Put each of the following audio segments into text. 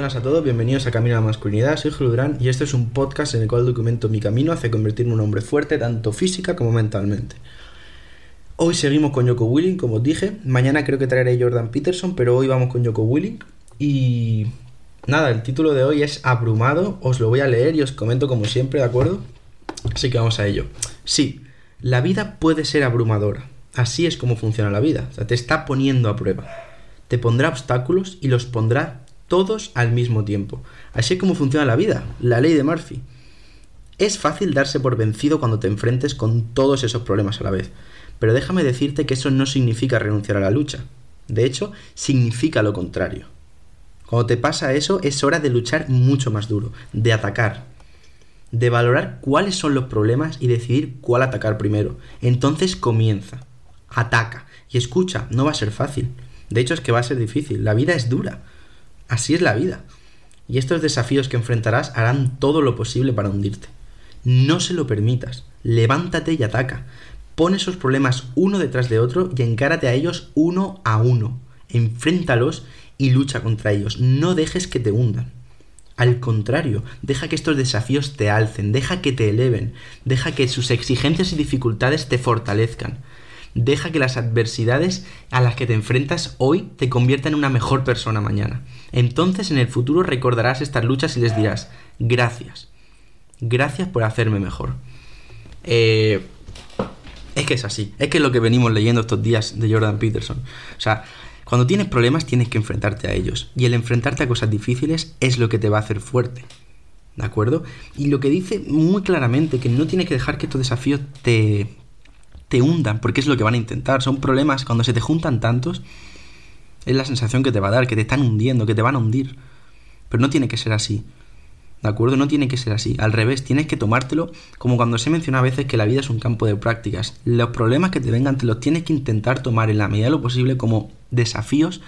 buenas a todos, bienvenidos a Camino a la Masculinidad, soy Julio y este es un podcast en el cual documento mi camino hacia convertirme en un hombre fuerte tanto física como mentalmente. Hoy seguimos con Joko Willing, como os dije, mañana creo que traeré Jordan Peterson, pero hoy vamos con Joko Willing y nada, el título de hoy es Abrumado, os lo voy a leer y os comento como siempre, ¿de acuerdo? Así que vamos a ello. Sí, la vida puede ser abrumadora, así es como funciona la vida, o sea, te está poniendo a prueba te pondrá obstáculos y los pondrá todos al mismo tiempo. Así es como funciona la vida, la ley de Murphy. Es fácil darse por vencido cuando te enfrentes con todos esos problemas a la vez, pero déjame decirte que eso no significa renunciar a la lucha. De hecho, significa lo contrario. Cuando te pasa eso, es hora de luchar mucho más duro, de atacar, de valorar cuáles son los problemas y decidir cuál atacar primero. Entonces comienza, ataca y escucha, no va a ser fácil. De hecho es que va a ser difícil. La vida es dura. Así es la vida. Y estos desafíos que enfrentarás harán todo lo posible para hundirte. No se lo permitas. Levántate y ataca. Pon esos problemas uno detrás de otro y encárate a ellos uno a uno. Enfréntalos y lucha contra ellos. No dejes que te hundan. Al contrario, deja que estos desafíos te alcen, deja que te eleven, deja que sus exigencias y dificultades te fortalezcan. Deja que las adversidades a las que te enfrentas hoy te conviertan en una mejor persona mañana. Entonces en el futuro recordarás estas luchas y les dirás, gracias. Gracias por hacerme mejor. Eh, es que es así. Es que es lo que venimos leyendo estos días de Jordan Peterson. O sea, cuando tienes problemas tienes que enfrentarte a ellos. Y el enfrentarte a cosas difíciles es lo que te va a hacer fuerte. ¿De acuerdo? Y lo que dice muy claramente que no tienes que dejar que estos desafíos te, te hundan, porque es lo que van a intentar. Son problemas, cuando se te juntan tantos, es la sensación que te va a dar, que te están hundiendo, que te van a hundir. Pero no tiene que ser así. ¿De acuerdo? No tiene que ser así. Al revés, tienes que tomártelo como cuando se menciona a veces que la vida es un campo de prácticas. Los problemas que te vengan te los tienes que intentar tomar en la medida de lo posible como desafíos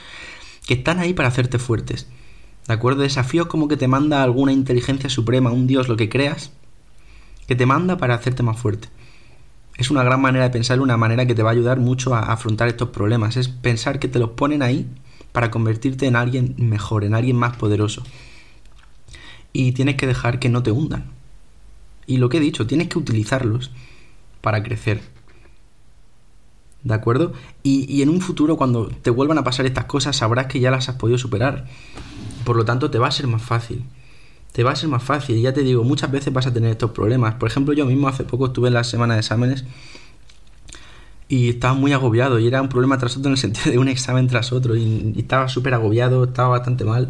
que están ahí para hacerte fuertes. ¿De acuerdo? Desafíos como que te manda alguna inteligencia suprema, un Dios, lo que creas, que te manda para hacerte más fuerte es una gran manera de pensar, una manera que te va a ayudar mucho a afrontar estos problemas. Es pensar que te los ponen ahí para convertirte en alguien mejor, en alguien más poderoso. Y tienes que dejar que no te hundan. Y lo que he dicho, tienes que utilizarlos para crecer. ¿De acuerdo? Y, y, en un futuro, cuando te vuelvan a pasar estas cosas, sabrás que ya las has podido superar. Por lo tanto, te va a ser más fácil te va a ser más fácil. Ya te digo, muchas veces vas a tener estos problemas. Por ejemplo, yo mismo hace poco estuve en la semana de exámenes y estaba muy agobiado y era un problema tras otro en el sentido de un examen tras otro y, estaba súper agobiado, estaba bastante mal.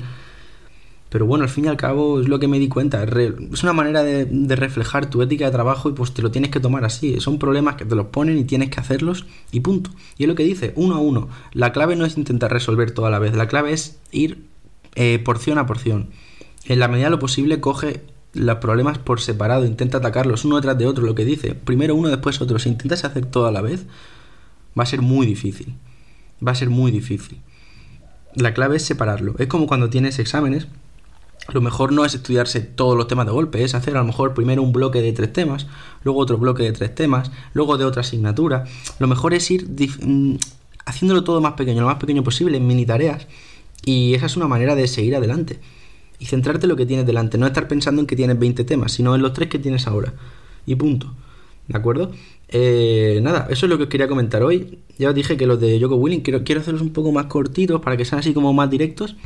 Pero bueno, al fin y al cabo es lo que me di cuenta. Es una manera de, reflejar tu ética de trabajo y pues te lo tienes que tomar así. Son problemas que te los ponen y tienes que hacerlos y punto. Y es lo que dice, uno a uno. La clave no es intentar resolver todo a la vez, la clave es ir eh, porción a porción en la medida de lo posible coge los problemas por separado, intenta atacarlos uno detrás de otro, lo que dice, primero uno, después otro, si intentas hacer todo a la vez, va a ser muy difícil, va a ser muy difícil. La clave es separarlo, es como cuando tienes exámenes, lo mejor no es estudiarse todos los temas de golpe, es hacer a lo mejor primero un bloque de tres temas, luego otro bloque de tres temas, luego de otra asignatura, lo mejor es ir mm, haciéndolo todo más pequeño, lo más pequeño posible, en mini tareas, y esa es una manera de seguir adelante y centrarte en lo que tienes delante, no estar pensando en que tienes 20 temas, sino en los tres que tienes ahora. Y punto. ¿De acuerdo? Eh, nada, eso es lo que os quería comentar hoy. Ya os dije que los de Joko Willing quiero, quiero hacerlos un poco más cortitos para que sean así como más directos.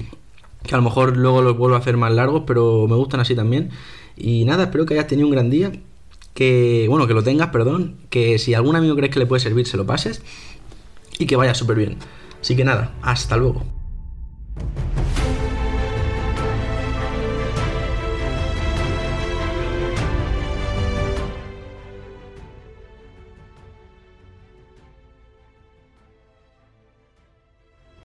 Que a lo mejor luego los vuelvo a hacer más largos, pero me gustan así también. Y nada, espero que hayas tenido un gran día. Que, bueno, que lo tengas, perdón. Que si algún amigo crees que le puede servir, se lo pases. Y que vaya súper bien. Así que nada, hasta luego.